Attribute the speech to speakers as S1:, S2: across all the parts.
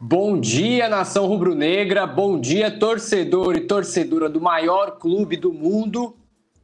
S1: Bom dia, nação rubro-negra. Bom dia, torcedor e torcedora do maior clube do mundo.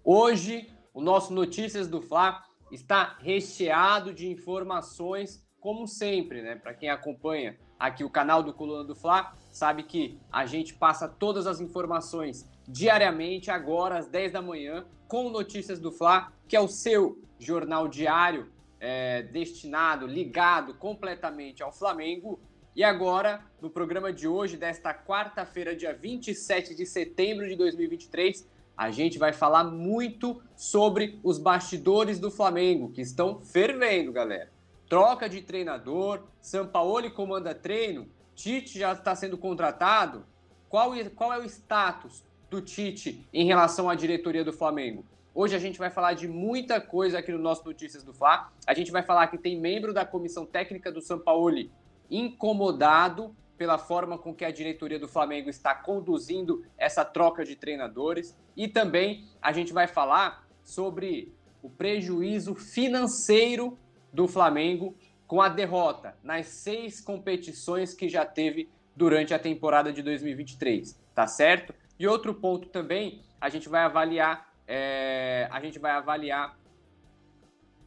S1: Hoje, o nosso Notícias do Fla está recheado de informações, como sempre, né? Para quem acompanha aqui o canal do Coluna do Fla, sabe que a gente passa todas as informações diariamente, agora às 10 da manhã, com Notícias do Fla, que é o seu jornal diário é, destinado, ligado completamente ao Flamengo e agora, no programa de hoje, desta quarta-feira, dia 27 de setembro de 2023, a gente vai falar muito sobre os bastidores do Flamengo, que estão fervendo, galera. Troca de treinador, Sampaoli comanda treino, Tite já está sendo contratado. Qual, qual é o status do Tite em relação à diretoria do Flamengo? Hoje a gente vai falar de muita coisa aqui no nosso Notícias do Fla. A gente vai falar que tem membro da comissão técnica do Sampaoli incomodado pela forma com que a diretoria do Flamengo está conduzindo essa troca de treinadores e também a gente vai falar sobre o prejuízo financeiro do Flamengo com a derrota nas seis competições que já teve durante a temporada de 2023, tá certo? E outro ponto também, a gente vai avaliar, é, a gente vai avaliar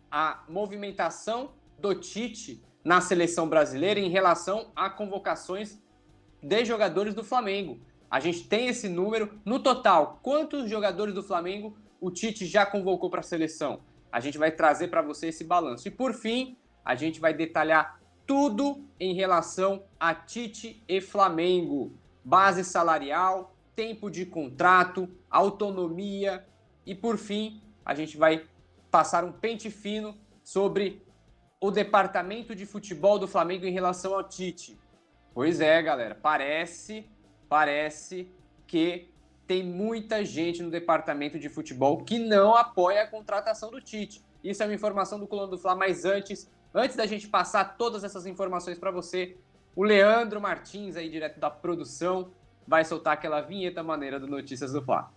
S1: a movimentação do Tite na seleção brasileira em relação a convocações de jogadores do Flamengo. A gente tem esse número. No total, quantos jogadores do Flamengo o Tite já convocou para a seleção? A gente vai trazer para você esse balanço. E por fim, a gente vai detalhar tudo em relação a Tite e Flamengo: base salarial, tempo de contrato, autonomia e por fim, a gente vai passar um pente fino sobre o departamento de futebol do Flamengo em relação ao Tite? Pois é, galera, parece, parece que tem muita gente no departamento de futebol que não apoia a contratação do Tite. Isso é uma informação do Coluna do Fla, mas antes, antes da gente passar todas essas informações para você, o Leandro Martins aí direto da produção vai soltar aquela vinheta maneira do Notícias do Fla.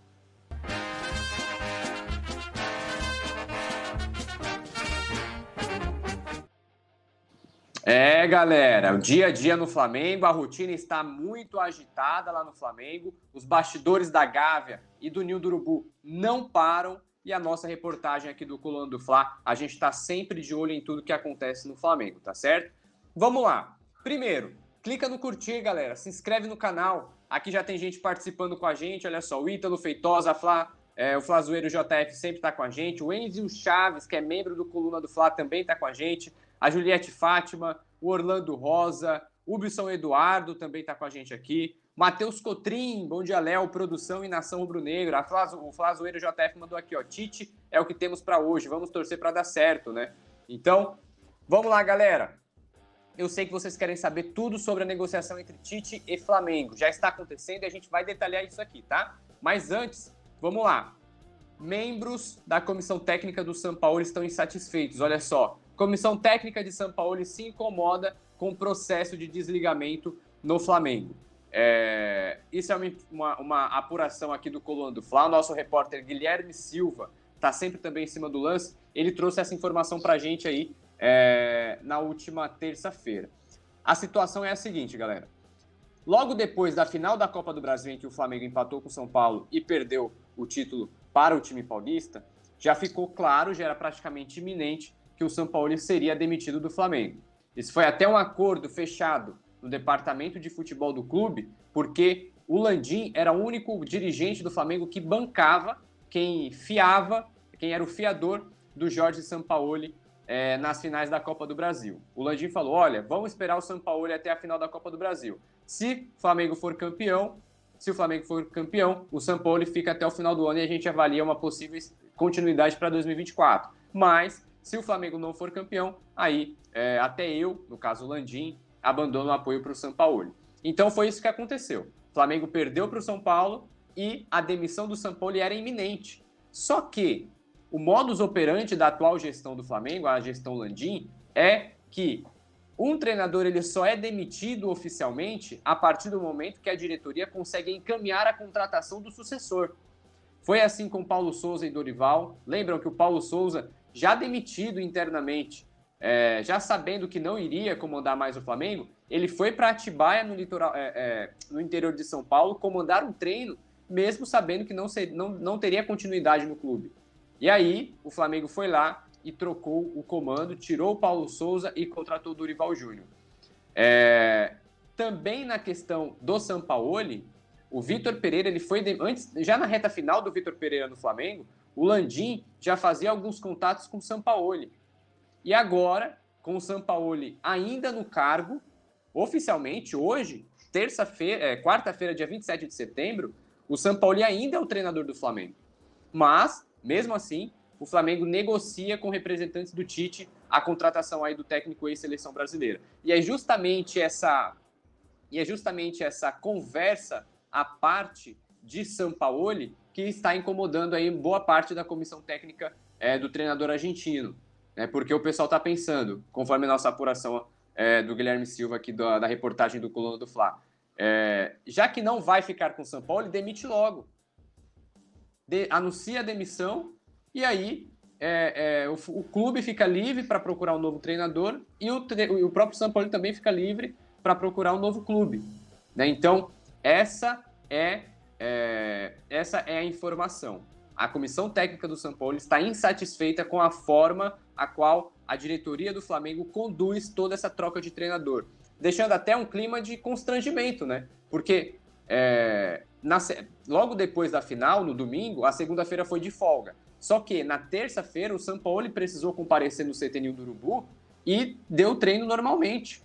S1: É, galera, o dia a dia no Flamengo, a rotina está muito agitada lá no Flamengo. Os bastidores da Gávea e do Nil do Urubu não param. E a nossa reportagem aqui do Coluna do Fla, a gente está sempre de olho em tudo que acontece no Flamengo, tá certo? Vamos lá. Primeiro, clica no curtir, galera. Se inscreve no canal. Aqui já tem gente participando com a gente. Olha só, o Ítalo Feitosa, Fla, é, o Flazoeiro JF sempre está com a gente. O Enzio Chaves, que é membro do Coluna do Fla, também está com a gente a Juliette Fátima, o Orlando Rosa, Ubson Eduardo também está com a gente aqui. Matheus Cotrim, bom dia, Léo, produção e nação rubro-negra. O Flazoeiro JF mandou aqui, ó. Tite é o que temos para hoje. Vamos torcer para dar certo, né? Então, vamos lá, galera. Eu sei que vocês querem saber tudo sobre a negociação entre Tite e Flamengo. Já está acontecendo e a gente vai detalhar isso aqui, tá? Mas antes, vamos lá. Membros da comissão técnica do São Paulo estão insatisfeitos. Olha só, Comissão técnica de São Paulo se incomoda com o processo de desligamento no Flamengo. É, isso é uma, uma, apuração aqui do Coluna do Fla. O nosso repórter Guilherme Silva está sempre também em cima do lance. Ele trouxe essa informação para a gente aí é, na última terça-feira. A situação é a seguinte, galera. Logo depois da final da Copa do Brasil, em que o Flamengo empatou com o São Paulo e perdeu o título para o time paulista, já ficou claro, já era praticamente iminente que o São Paulo seria demitido do Flamengo. Isso foi até um acordo fechado no departamento de futebol do clube, porque o Landim era o único dirigente do Flamengo que bancava quem fiava, quem era o fiador do Jorge Sampaoli é, nas finais da Copa do Brasil. O Landim falou: olha, vamos esperar o Sampaoli até a final da Copa do Brasil. Se o Flamengo for campeão, se o Flamengo for campeão, o Sampaoli fica até o final do ano e a gente avalia uma possível continuidade para 2024. Mas se o Flamengo não for campeão, aí é, até eu, no caso Landim, abandono o apoio para o São Paulo. Então foi isso que aconteceu. O Flamengo perdeu para o São Paulo e a demissão do São Paulo era iminente. Só que o modus operandi da atual gestão do Flamengo, a gestão Landim, é que um treinador ele só é demitido oficialmente a partir do momento que a diretoria consegue encaminhar a contratação do sucessor. Foi assim com Paulo Souza e Dorival. Lembram que o Paulo Souza já demitido internamente, é, já sabendo que não iria comandar mais o Flamengo, ele foi para Atibaia, no, litoral, é, é, no interior de São Paulo, comandar um treino, mesmo sabendo que não, ser, não, não teria continuidade no clube. E aí, o Flamengo foi lá e trocou o comando, tirou o Paulo Souza e contratou o Dorival Júnior. É, também na questão do Sampaoli, o Vitor Pereira, ele foi antes, já na reta final do Vitor Pereira no Flamengo, o Landim já fazia alguns contatos com o Sampaoli. E agora, com o Sampaoli ainda no cargo, oficialmente hoje, terça-feira, é, quarta-feira, dia 27 de setembro, o Sampaoli ainda é o treinador do Flamengo. Mas, mesmo assim, o Flamengo negocia com representantes do Tite a contratação aí do técnico ex-seleção brasileira. E é justamente essa e é justamente essa conversa à parte de Sampaoli que está incomodando aí boa parte da comissão técnica é, do treinador argentino. Né? Porque o pessoal está pensando, conforme nossa apuração é, do Guilherme Silva aqui da, da reportagem do Coluna do Fla, é, já que não vai ficar com o São Paulo, demite logo. De, anuncia a demissão e aí é, é, o, o, clube fica livre para procurar um novo treinador e o, o próprio São Paulo também fica livre para procurar um novo clube. Né? Então, essa é, é, essa é a informação. A comissão técnica do São Paulo está insatisfeita com a forma a qual a diretoria do Flamengo conduz toda essa troca de treinador, deixando até um clima de constrangimento, né? Porque é, na, logo depois da final, no domingo, a segunda-feira foi de folga. Só que na terça-feira o São Paulo precisou comparecer no CT do Urubu e deu treino normalmente.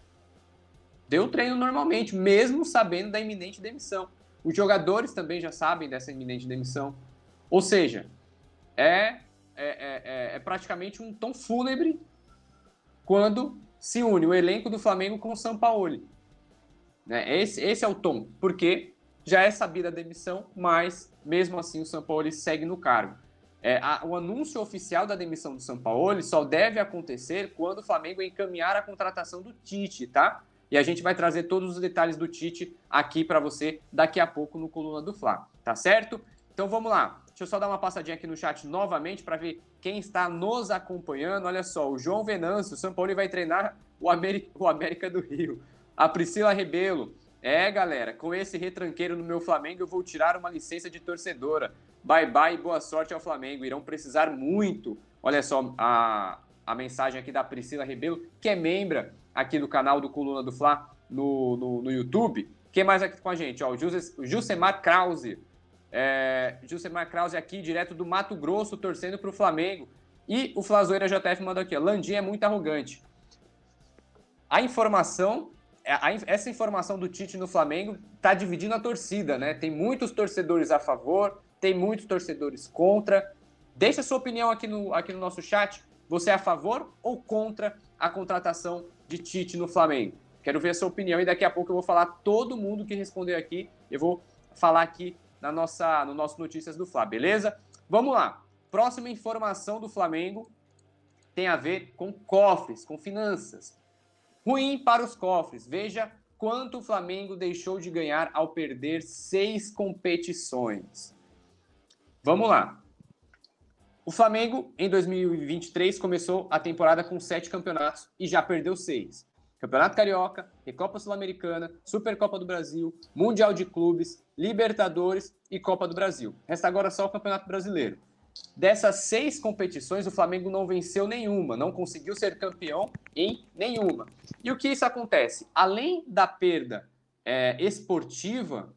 S1: Deu treino normalmente, mesmo sabendo da iminente demissão. Os jogadores também já sabem dessa iminente demissão. Ou seja, é, é, é, é, é praticamente um tom fúnebre quando se une o elenco do Flamengo com o São Paulo. Né? Esse, esse é o tom, porque já é sabida a demissão, mas mesmo assim o São Paulo segue no cargo. É, a, o anúncio oficial da demissão do São Paulo só deve acontecer quando o Flamengo encaminhar a contratação do Tite, tá? E a gente vai trazer todos os detalhes do Tite aqui para você daqui a pouco no Coluna do Fla, tá certo? Então vamos lá. Deixa eu só dar uma passadinha aqui no chat novamente para ver quem está nos acompanhando. Olha só, o João Venâncio, o São Paulo vai treinar o América, o América do Rio. A Priscila Rebelo. É, galera, com esse retranqueiro no meu Flamengo, eu vou tirar uma licença de torcedora. Bye bye e boa sorte ao Flamengo. Irão precisar muito. Olha só a, a mensagem aqui da Priscila Rebelo, que é membra aqui do canal do Coluna do Fla no, no, no YouTube. Quem mais aqui com a gente? Ó, o Jusemar Krause. É, Jusemar Krause aqui, direto do Mato Grosso, torcendo para o Flamengo. E o Flazoeira JF mandou aqui, ó, Landim é muito arrogante. A informação, é, a, essa informação do Tite no Flamengo está dividindo a torcida, né? Tem muitos torcedores a favor, tem muitos torcedores contra. Deixa sua opinião aqui no, aqui no nosso chat. Você é a favor ou contra a contratação de Tite no Flamengo? Quero ver a sua opinião e daqui a pouco eu vou falar todo mundo que responder aqui. Eu vou falar aqui na nossa, no nosso Notícias do Fla, beleza? Vamos lá. Próxima informação do Flamengo tem a ver com cofres, com finanças. Ruim para os cofres. Veja quanto o Flamengo deixou de ganhar ao perder seis competições. Vamos lá. O Flamengo, em 2023, começou a temporada com sete campeonatos e já perdeu seis. Campeonato Carioca, Recopa Sul-Americana, Supercopa do Brasil, Mundial de Clubes, Libertadores e Copa do Brasil. Resta agora só o Campeonato Brasileiro. Dessas seis competições, o Flamengo não venceu nenhuma, não conseguiu ser campeão em nenhuma. E o que isso acontece? Além da perda é, esportiva,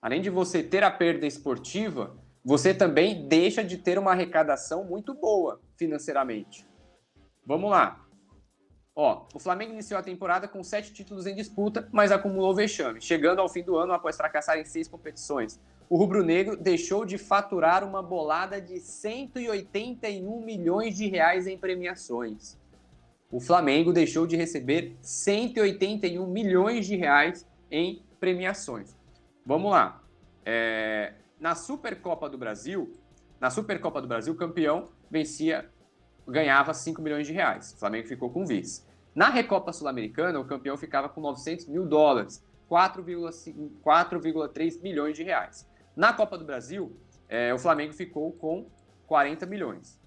S1: além de você ter a perda esportiva, você também deixa de ter uma arrecadação muito boa financeiramente. Vamos lá. Ó, o Flamengo iniciou a temporada com sete títulos em disputa, mas acumulou vexame, chegando ao fim do ano após fracassar em seis competições. O rubro-negro deixou de faturar uma bolada de 181 milhões de reais em premiações. O Flamengo deixou de receber 181 milhões de reais em premiações. Vamos lá. É, na Supercopa do Brasil, na Supercopa do Brasil, o campeão vencia ganhava 5 milhões de reais. O Flamengo ficou com vice. Na Recopa Sul-Americana, o campeão ficava com 900 mil dólares, 4,3 milhões de reais. Na Copa do Brasil, é, o Flamengo ficou com 40 milhões.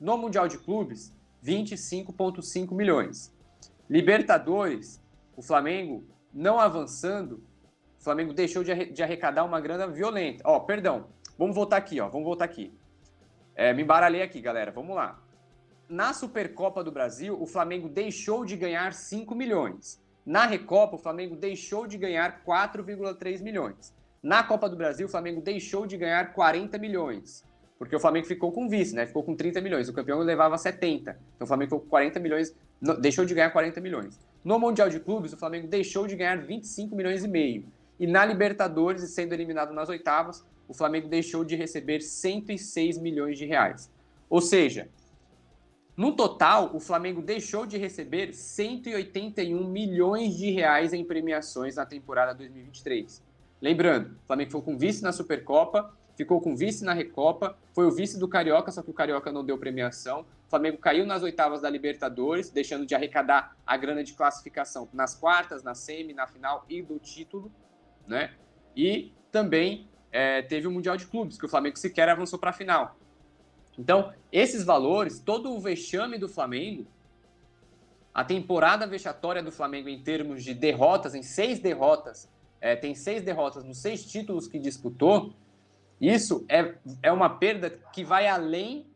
S1: No Mundial de Clubes, 25,5 milhões. Libertadores, o Flamengo não avançando, o Flamengo deixou de arrecadar uma grana violenta. Ó, perdão, vamos voltar aqui, ó, vamos voltar aqui. É, me embaralhei aqui, galera, vamos lá. Na Supercopa do Brasil, o Flamengo deixou de ganhar 5 milhões. Na Recopa, o Flamengo deixou de ganhar 4,3 milhões. Na Copa do Brasil, o Flamengo deixou de ganhar 40 milhões. Porque o Flamengo ficou com vice, né? Ficou com 30 milhões. O campeão levava 70. Então o Flamengo ficou com 40 milhões, deixou de ganhar 40 milhões. No Mundial de Clubes, o Flamengo deixou de ganhar 25 milhões e meio. E na Libertadores, sendo eliminado nas oitavas, o Flamengo deixou de receber 106 milhões de reais. Ou seja, no total, o Flamengo deixou de receber 181 milhões de reais em premiações na temporada 2023. Lembrando, o Flamengo foi com vice na Supercopa, ficou com vice na Recopa, foi o vice do Carioca, só que o Carioca não deu premiação. O Flamengo caiu nas oitavas da Libertadores, deixando de arrecadar a grana de classificação nas quartas, na semi, na final e do título, né? E também é, teve o Mundial de Clubes, que o Flamengo sequer avançou para a final. Então, esses valores, todo o vexame do Flamengo, a temporada vexatória do Flamengo em termos de derrotas, em seis derrotas, é, tem seis derrotas nos seis títulos que disputou, isso é, é uma perda que vai além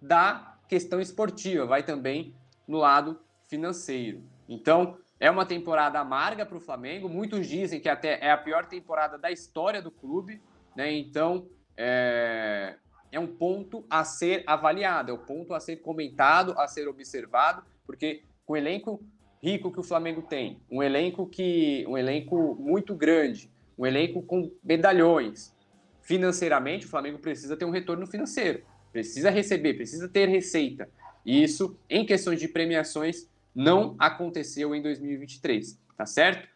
S1: da questão esportiva, vai também no lado financeiro. Então, é uma temporada amarga para o Flamengo. Muitos dizem que até é a pior temporada da história do clube. Né? Então, é, é um ponto a ser avaliado, é um ponto a ser comentado, a ser observado, porque com o elenco rico que o Flamengo tem, um elenco que um elenco muito grande, um elenco com medalhões, financeiramente o Flamengo precisa ter um retorno financeiro, precisa receber, precisa ter receita. E isso, em questões de premiações, não aconteceu em 2023, tá certo?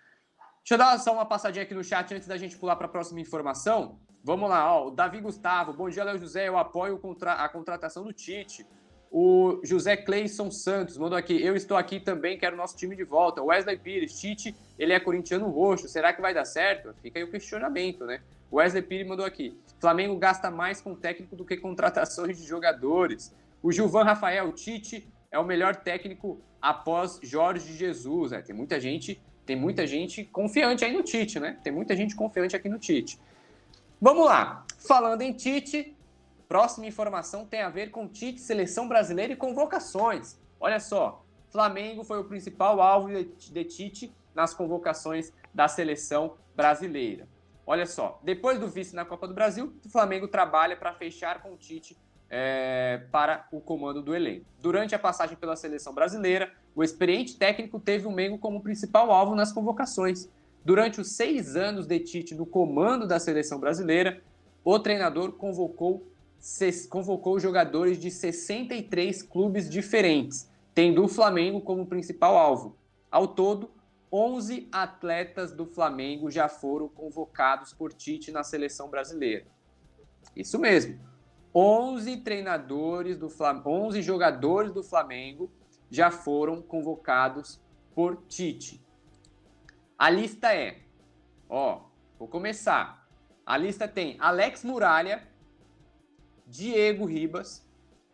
S1: Deixa eu dar só uma passadinha aqui no chat antes da gente pular para a próxima informação. Vamos lá, ó, o Davi Gustavo, bom dia, Léo José, eu apoio a contratação do Tite. O José Cleison Santos mandou aqui, eu estou aqui também, quero nosso time de volta. Wesley Pires, Tite, ele é corintiano roxo, será que vai dar certo? Fica aí o questionamento, né? Wesley Pires mandou aqui, Flamengo gasta mais com técnico do que contratações de jogadores. O Gilvan Rafael, Tite é o melhor técnico após Jorge Jesus. É, tem muita gente, tem muita gente confiante aí no Tite, né? Tem muita gente confiante aqui no Tite. Vamos lá. Falando em Tite, próxima informação tem a ver com Tite, seleção brasileira e convocações. Olha só, Flamengo foi o principal alvo de Tite nas convocações da seleção brasileira. Olha só, depois do vice na Copa do Brasil, o Flamengo trabalha para fechar com o Tite é, para o comando do elenco. Durante a passagem pela seleção brasileira, o experiente técnico teve o Mengo como principal alvo nas convocações. Durante os seis anos de Tite no comando da seleção brasileira, o treinador convocou, convocou jogadores de 63 clubes diferentes, tendo o Flamengo como principal alvo. Ao todo, 11 atletas do Flamengo já foram convocados por Tite na seleção brasileira. Isso mesmo. 11 treinadores do Flamengo, 11 jogadores do Flamengo já foram convocados por Tite. A lista é, ó, vou começar. A lista tem Alex Muralha, Diego Ribas,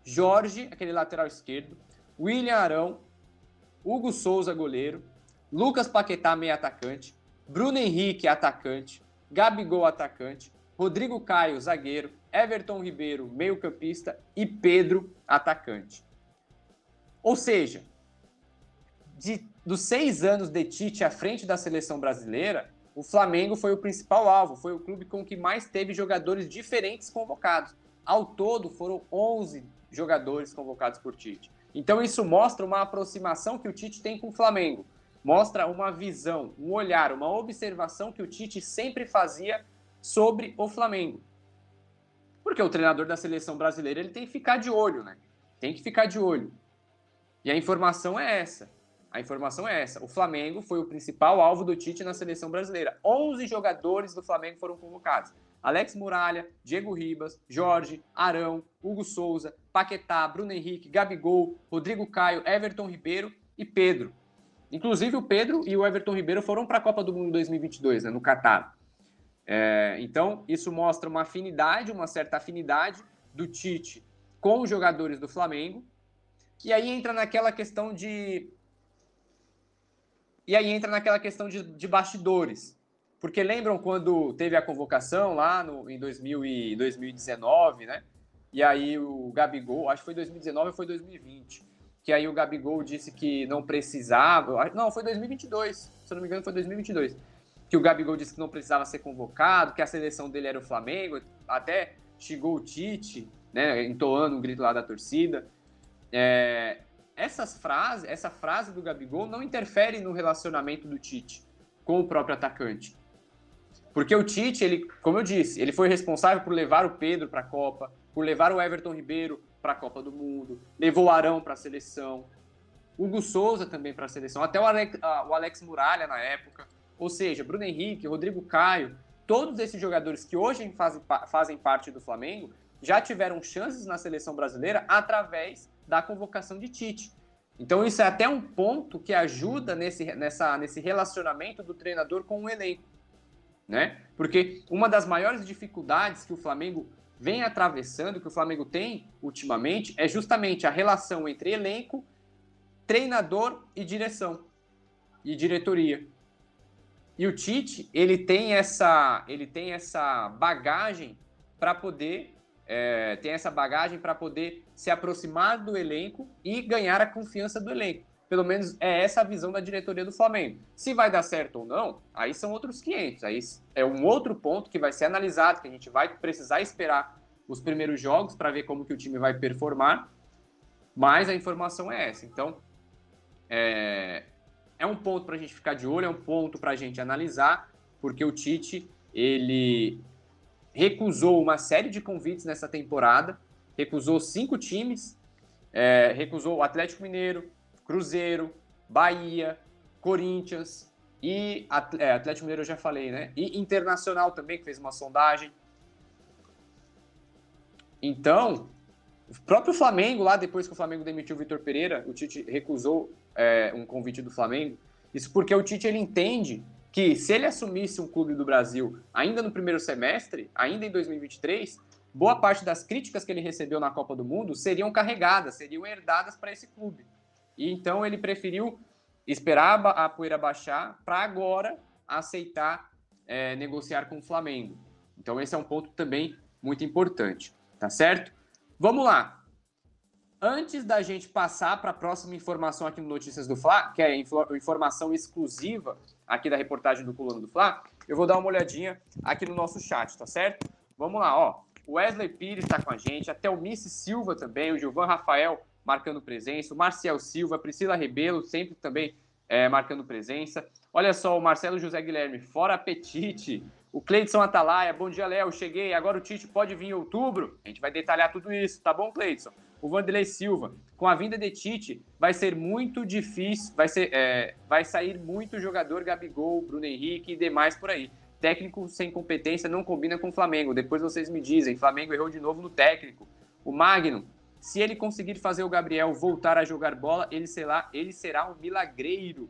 S1: Jorge, aquele lateral esquerdo, William Arão, Hugo Souza, goleiro, Lucas Paquetá, meio atacante, Bruno Henrique, atacante, Gabigol, atacante, Rodrigo Caio, zagueiro, Everton Ribeiro, meio-campista e Pedro, atacante. Ou seja, de dos seis anos de Tite à frente da seleção brasileira, o Flamengo foi o principal alvo, foi o clube com que mais teve jogadores diferentes convocados. Ao todo, foram 11 jogadores convocados por Tite. Então, isso mostra uma aproximação que o Tite tem com o Flamengo. Mostra uma visão, um olhar, uma observação que o Tite sempre fazia sobre o Flamengo. Porque o treinador da seleção brasileira ele tem que ficar de olho, né? Tem que ficar de olho. E a informação é essa. A informação é essa. O Flamengo foi o principal alvo do Tite na seleção brasileira. 11 jogadores do Flamengo foram convocados. Alex Muralha, Diego Ribas, Jorge, Arão, Hugo Souza, Paquetá, Bruno Henrique, Gabigol, Rodrigo Caio, Everton Ribeiro e Pedro. Inclusive o Pedro e o Everton Ribeiro foram para a Copa do Mundo 2022, né, no Catar. É, então, isso mostra uma afinidade, uma certa afinidade do Tite com os jogadores do Flamengo. E aí entra naquela questão de E aí entra naquela questão de, de bastidores. Porque lembram quando teve a convocação lá no, em 2000 e 2019, né? E aí o Gabigol, acho que foi 2019 ou foi 2020, que aí o Gabigol disse que não precisava, não, foi 2022, se eu não me engano foi 2022, que o Gabigol disse que não precisava ser convocado, que a seleção dele era o Flamengo, até chegou o Tite, né, entoando um grito lá da torcida. É, essas frases, essa frase do Gabigol não interfere no relacionamento do Tite com o próprio atacante. Porque o Tite, ele, como eu disse, ele foi responsável por levar o Pedro para a Copa, por levar o Everton Ribeiro para a Copa do Mundo, levou o Arão para a seleção, Hugo Souza também para a seleção, até o Alex, o Alex Muralha na época. Ou seja, Bruno Henrique, Rodrigo Caio, todos esses jogadores que hoje fazem, fazem parte do Flamengo já tiveram chances na seleção brasileira através da convocação de Tite. Então isso é até um ponto que ajuda nesse, nessa, nesse relacionamento do treinador com o elenco. Né? Porque uma das maiores dificuldades que o Flamengo vem atravessando, que o Flamengo tem ultimamente, é justamente a relação entre elenco, treinador e direção e diretoria. E o Tite, ele tem essa, ele tem essa bagagem para poder é, tem essa bagagem para poder se aproximar do elenco e ganhar a confiança do elenco. Pelo menos é essa a visão da diretoria do Flamengo. Se vai dar certo ou não, aí são outros 500. Aí é um outro ponto que vai ser analisado, que a gente vai precisar esperar os primeiros jogos para ver como que o time vai performar. Mas a informação é essa. Então, é, é um ponto para a gente ficar de olho, é um ponto para a gente analisar, porque o Tite ele recusou uma série de convites nessa temporada, recusou cinco times, é, recusou o Atlético Mineiro, Cruzeiro, Bahia, Corinthians e é, Atlético Mineiro eu já falei, né? E Internacional também que fez uma sondagem. Então, o próprio Flamengo lá depois que o Flamengo demitiu o Vitor Pereira, o Tite recusou é, um convite do Flamengo. Isso porque o Tite ele entende que se ele assumisse um clube do Brasil ainda no primeiro semestre, ainda em 2023, boa parte das críticas que ele recebeu na Copa do Mundo seriam carregadas, seriam herdadas para esse clube. E então ele preferiu esperar a poeira baixar para agora aceitar é, negociar com o Flamengo. Então esse é um ponto também muito importante, tá certo? Vamos lá. Antes da gente passar para a próxima informação aqui no Notícias do Fla, que é informação exclusiva aqui da reportagem do Coluna do Fla, eu vou dar uma olhadinha aqui no nosso chat, tá certo? Vamos lá, ó. O Wesley Pires está com a gente, até o Missy Silva também, o Gilvan Rafael marcando presença, o Marcial Silva, Priscila Rebelo sempre também é, marcando presença. Olha só, o Marcelo José Guilherme, fora apetite. O Cleidson Atalaia, bom dia, Léo, cheguei, agora o Tite pode vir em outubro. A gente vai detalhar tudo isso, tá bom, Cleidson? o Vanderlei Silva. Com a vinda de Tite, vai ser muito difícil, vai, ser, é, vai sair muito jogador Gabigol, Bruno Henrique e demais por aí. Técnico sem competência não combina com o Flamengo. Depois vocês me dizem, Flamengo errou de novo no técnico. O Magno, se ele conseguir fazer o Gabriel voltar a jogar bola, ele será, ele será um milagreiro.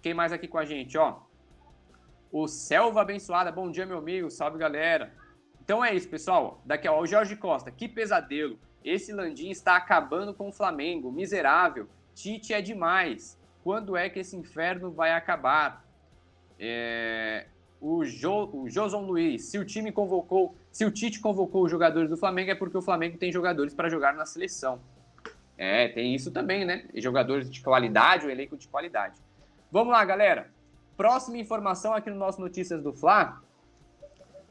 S1: Quem mais aqui com a gente, ó? O Selva Abençoada, bom dia, meu amigo, salve galera. Então é isso, pessoal. Daqui ó, o Jorge Costa, que pesadelo. Esse Landim está acabando com o Flamengo, miserável. Tite é demais. Quando é que esse inferno vai acabar? É... O, jo... o Joson Luiz, se o time convocou, se o Tite convocou os jogadores do Flamengo, é porque o Flamengo tem jogadores para jogar na seleção. É, tem isso também, né? Jogadores de qualidade, o elenco de qualidade. Vamos lá, galera. Próxima informação aqui no nosso Notícias do Fla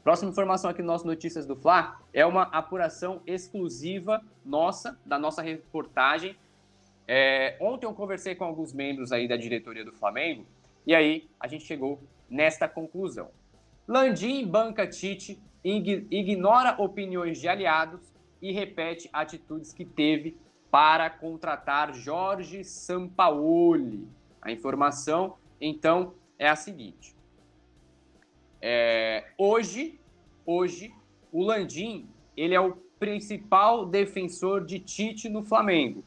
S1: Próxima informação aqui no nosso Notícias do Fla é uma apuração exclusiva nossa, da nossa reportagem. É, ontem eu conversei com alguns membros aí da diretoria do Flamengo e aí a gente chegou nesta conclusão. Landim banca Tite, ignora opiniões de aliados e repete atitudes que teve para contratar Jorge Sampaoli. A informação, então, é a seguinte: é, hoje, hoje, o Landim ele é o principal defensor de Tite no Flamengo.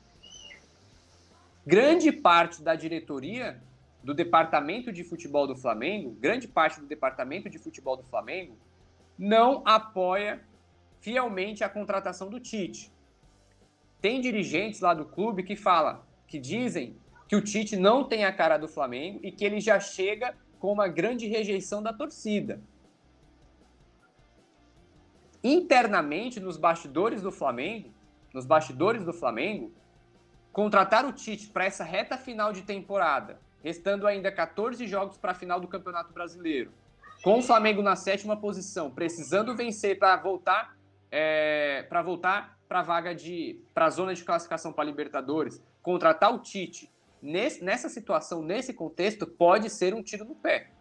S1: Grande parte da diretoria do departamento de futebol do Flamengo, grande parte do departamento de futebol do Flamengo, não apoia fielmente a contratação do Tite. Tem dirigentes lá do clube que fala, que dizem que o Tite não tem a cara do Flamengo e que ele já chega com uma grande rejeição da torcida. Internamente, nos bastidores do Flamengo, nos bastidores do Flamengo, contratar o Tite para essa reta final de temporada, restando ainda 14 jogos para a final do Campeonato Brasileiro, com o Flamengo na sétima posição, precisando vencer para voltar é, para voltar para a vaga de para a zona de classificação para Libertadores, contratar o Tite nesse, nessa situação, nesse contexto, pode ser um tiro no pé.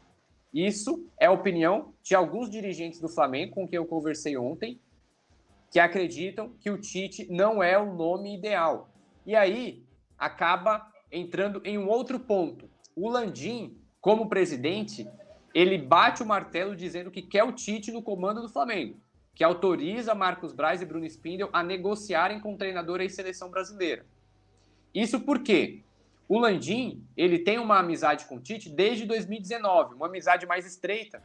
S1: Isso é a opinião de alguns dirigentes do Flamengo com quem eu conversei ontem, que acreditam que o Tite não é o nome ideal. E aí acaba entrando em um outro ponto. O Landim, como presidente, ele bate o martelo dizendo que quer o Tite no comando do Flamengo, que autoriza Marcos Braz e Bruno Spindel a negociarem com o treinador e seleção brasileira. Isso porque o Landim, ele tem uma amizade com o Tite desde 2019, uma amizade mais estreita.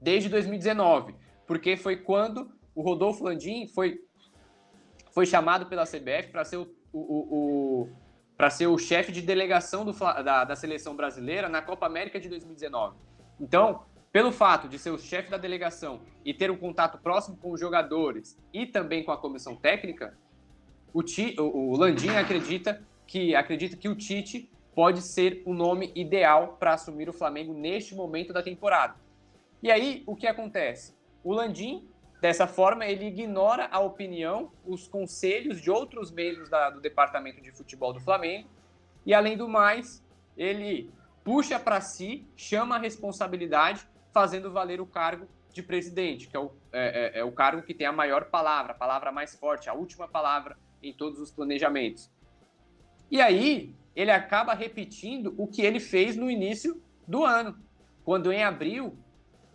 S1: Desde 2019, porque foi quando o Rodolfo Landim foi, foi chamado pela CBF para ser o, o, o para ser o chefe de delegação do, da, da seleção brasileira na Copa América de 2019. Então, pelo fato de ser o chefe da delegação e ter um contato próximo com os jogadores e também com a comissão técnica, o, o, o Landim acredita que acredita que o Tite pode ser o nome ideal para assumir o Flamengo neste momento da temporada. E aí, o que acontece? O Landim, dessa forma, ele ignora a opinião, os conselhos de outros membros da, do departamento de futebol do Flamengo, e além do mais, ele puxa para si, chama a responsabilidade, fazendo valer o cargo de presidente, que é o, é, é, é o cargo que tem a maior palavra, a palavra mais forte, a última palavra em todos os planejamentos. E aí, ele acaba repetindo o que ele fez no início do ano, quando em abril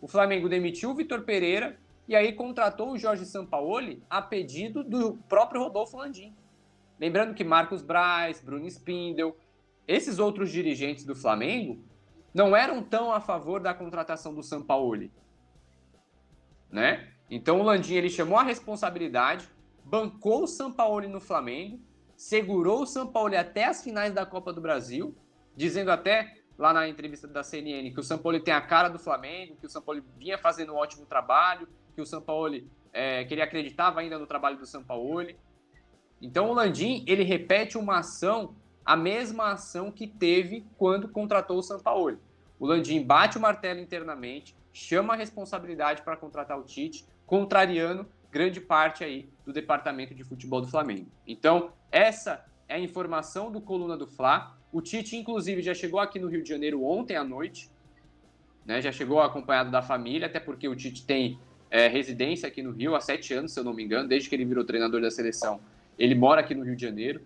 S1: o Flamengo demitiu o Vitor Pereira e aí contratou o Jorge Sampaoli a pedido do próprio Rodolfo Landim. Lembrando que Marcos Braz, Bruno Spindel, esses outros dirigentes do Flamengo não eram tão a favor da contratação do Sampaoli, né? Então o Landim ele chamou a responsabilidade, bancou o Sampaoli no Flamengo segurou o São Paulo até as finais da Copa do Brasil, dizendo até lá na entrevista da CNN que o São Paulo tem a cara do Flamengo, que o São Paulo vinha fazendo um ótimo trabalho, que o São Paulo é, que ele acreditava ainda no trabalho do São Paulo. Então o Landim ele repete uma ação, a mesma ação que teve quando contratou o São Paulo. O Landim bate o martelo internamente, chama a responsabilidade para contratar o Tite, contrariando grande parte aí do departamento de futebol do Flamengo. Então, essa é a informação do Coluna do Fla. O Tite, inclusive, já chegou aqui no Rio de Janeiro ontem à noite, né? já chegou acompanhado da família, até porque o Tite tem é, residência aqui no Rio há sete anos, se eu não me engano, desde que ele virou treinador da seleção. Ele mora aqui no Rio de Janeiro.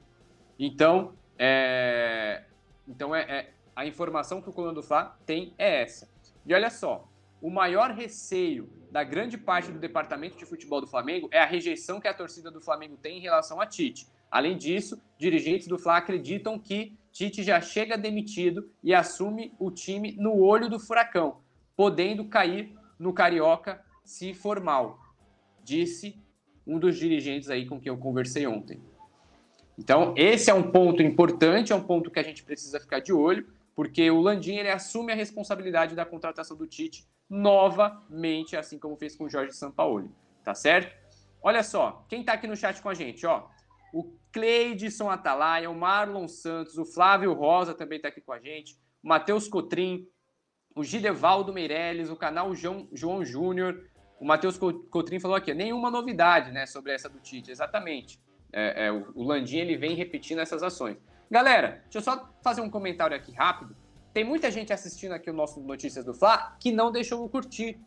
S1: Então, é, então é, é a informação que o Coluna do Fla tem é essa. E olha só, o maior receio da grande parte do departamento de futebol do Flamengo é a rejeição que a torcida do Flamengo tem em relação a Tite. Além disso, dirigentes do Fla acreditam que Tite já chega demitido e assume o time no olho do furacão, podendo cair no Carioca se for mal, disse um dos dirigentes aí com quem eu conversei ontem. Então, esse é um ponto importante, é um ponto que a gente precisa ficar de olho, porque o Landim ele assume a responsabilidade da contratação do Tite novamente, assim como fez com o Jorge Sampaoli, tá certo? Olha só, quem tá aqui no chat com a gente, ó, o Cleidson Atalaia, o Marlon Santos, o Flávio Rosa também tá aqui com a gente, o Matheus Cotrim, o Gidevaldo Meirelles, o canal João, João Júnior, o Matheus Cotrim falou aqui, nenhuma novidade, né, sobre essa do Tite, exatamente. É, é, o, Landim, ele vem repetindo essas ações. Galera, deixa eu só fazer um comentário aqui rápido. Tem muita gente assistindo aqui o nosso Notícias do Fla que não deixou o curtir.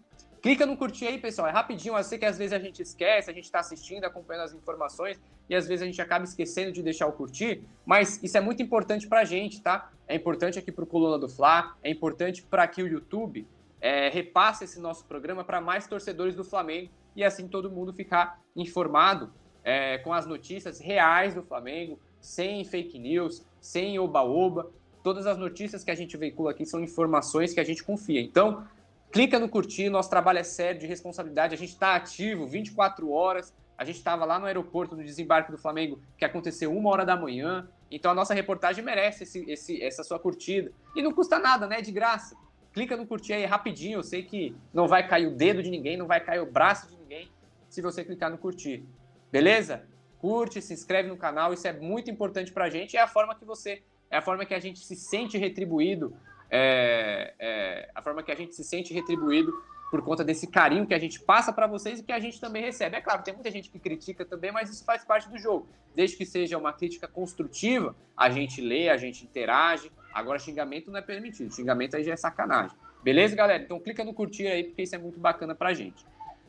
S1: Clica no curtir aí, pessoal. É rapidinho. Eu sei que às vezes a gente esquece, a gente está assistindo, acompanhando as informações e às vezes a gente acaba esquecendo de deixar o curtir. Mas isso é muito importante para a gente, tá? É importante aqui para o Coluna do Fla, é importante para que o YouTube é, repasse esse nosso programa para mais torcedores do Flamengo e assim todo mundo ficar informado é, com as notícias reais do Flamengo, sem fake news, sem oba-oba. Todas as notícias que a gente veicula aqui são informações que a gente confia. Então, clica no curtir, nosso trabalho é sério, de responsabilidade, a gente está ativo 24 horas. A gente estava lá no aeroporto, no desembarque do Flamengo, que aconteceu uma hora da manhã. Então a nossa reportagem merece esse, esse, essa sua curtida. E não custa nada, né? De graça. Clica no curtir aí rapidinho. Eu sei que não vai cair o dedo de ninguém, não vai cair o braço de ninguém se você clicar no curtir. Beleza? Curte, se inscreve no canal, isso é muito importante pra gente. É a forma que você. É a forma que a gente se sente retribuído. É, é, a forma que a gente se sente retribuído por conta desse carinho que a gente passa para vocês e que a gente também recebe. É claro, tem muita gente que critica também, mas isso faz parte do jogo. Desde que seja uma crítica construtiva, a gente lê, a gente interage. Agora, xingamento não é permitido. Xingamento aí já é sacanagem. Beleza, galera? Então clica no curtir aí, porque isso é muito bacana pra gente.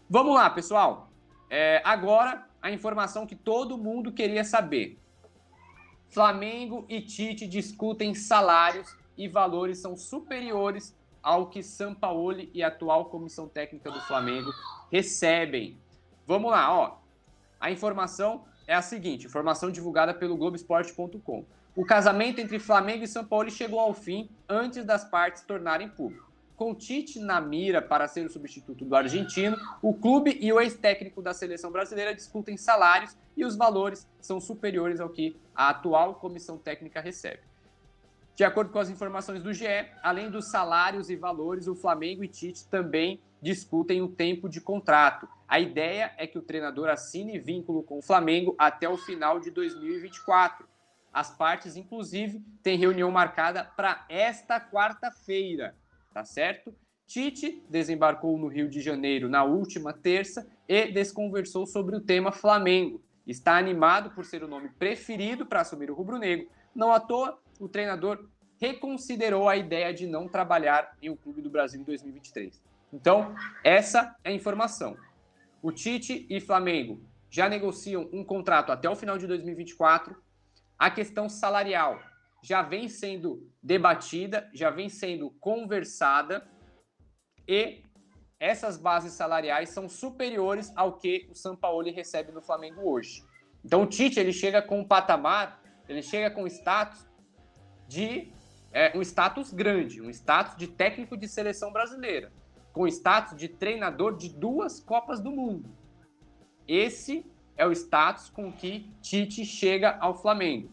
S1: Vamos lá, pessoal. É, agora, a informação que todo mundo queria saber. Flamengo e Tite discutem salários e valores são superiores ao que Sampaoli e a atual comissão técnica do Flamengo recebem. Vamos lá, ó. A informação é a seguinte, informação divulgada pelo Globoesporte.com. O casamento entre Flamengo e Sampaoli chegou ao fim antes das partes tornarem público. Com Tite na mira para ser o substituto do argentino, o clube e o ex-técnico da seleção brasileira discutem salários e os valores são superiores ao que a atual comissão técnica recebe. De acordo com as informações do GE, além dos salários e valores, o Flamengo e Tite também discutem o tempo de contrato. A ideia é que o treinador assine vínculo com o Flamengo até o final de 2024. As partes, inclusive, têm reunião marcada para esta quarta-feira, tá certo? Tite desembarcou no Rio de Janeiro na última terça e desconversou sobre o tema Flamengo. Está animado por ser o nome preferido para assumir o rubro-negro. Não à toa, o treinador reconsiderou a ideia de não trabalhar em um clube do Brasil em 2023. Então, essa é a informação. O Tite e Flamengo já negociam um contrato até o final de 2024. A questão salarial já vem sendo debatida, já vem sendo conversada e essas bases salariais são superiores ao que o Sampaoli recebe no Flamengo hoje. Então o Tite ele chega com um patamar, ele chega com status de é, um status grande, um status de técnico de seleção brasileira, com status de treinador de duas Copas do Mundo. Esse é o status com que Tite chega ao Flamengo.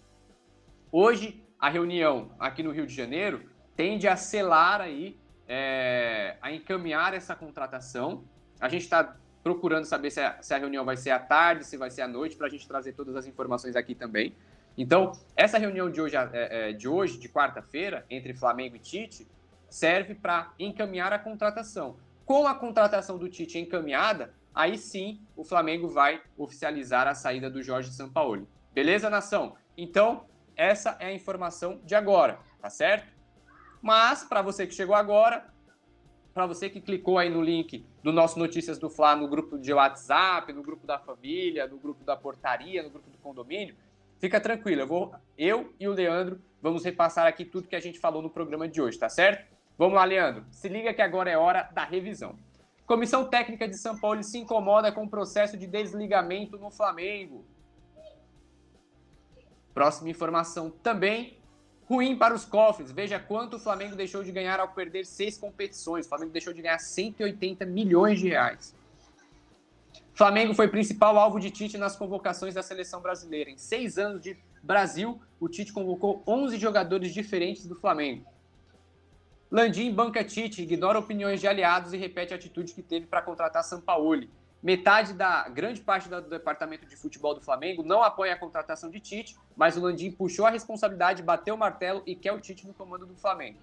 S1: Hoje, a reunião aqui no Rio de Janeiro tende a selar aí, é, a encaminhar essa contratação. A gente está procurando saber se a, se a reunião vai ser à tarde, se vai ser à noite, para a gente trazer todas as informações aqui também. Então, essa reunião de hoje, é, é, de, hoje, de quarta-feira, entre Flamengo e Tite, serve para encaminhar a contratação. Com a contratação do Tite encaminhada, aí sim o Flamengo vai oficializar a saída do Jorge Sampaoli. Beleza, nação? Então, essa é a informação de agora, tá certo? Mas, para você que chegou agora, para você que clicou aí no link do nosso Notícias do Fla no grupo de WhatsApp, no grupo da família, no grupo da portaria, no grupo do condomínio, Fica tranquilo, eu, vou, eu e o Leandro vamos repassar aqui tudo que a gente falou no programa de hoje, tá certo? Vamos lá, Leandro. Se liga que agora é hora da revisão. Comissão técnica de São Paulo se incomoda com o processo de desligamento no Flamengo. Próxima informação também ruim para os cofres. Veja quanto o Flamengo deixou de ganhar ao perder seis competições. O Flamengo deixou de ganhar 180 milhões de reais. Flamengo foi principal alvo de Tite nas convocações da seleção brasileira. Em seis anos de Brasil, o Tite convocou 11 jogadores diferentes do Flamengo. Landim banca Tite, ignora opiniões de aliados e repete a atitude que teve para contratar Sampaoli. Metade da grande parte do departamento de futebol do Flamengo não apoia a contratação de Tite, mas o Landim puxou a responsabilidade, bateu o martelo e quer o Tite no comando do Flamengo.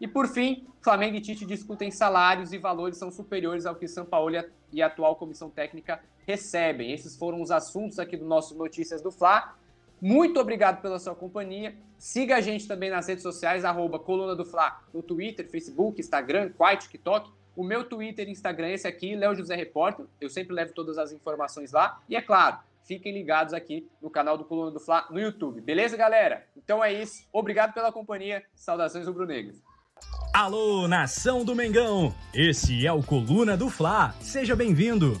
S1: E por fim, Flamengo e Tite discutem salários e valores são superiores ao que São Paulo e a atual comissão técnica recebem. Esses foram os assuntos aqui do nosso Notícias do Fla. Muito obrigado pela sua companhia. Siga a gente também nas redes sociais, arroba Coluna do Fla, no Twitter, Facebook, Instagram, Quai, TikTok. O meu Twitter e Instagram esse aqui, Léo José Repórter. Eu sempre levo todas as informações lá. E é claro, fiquem ligados aqui no canal do Coluna do Fla no YouTube. Beleza, galera? Então é isso. Obrigado pela companhia. Saudações rubro-negras.
S2: Alô, nação do Mengão! Esse é o Coluna do Fla. Seja bem-vindo.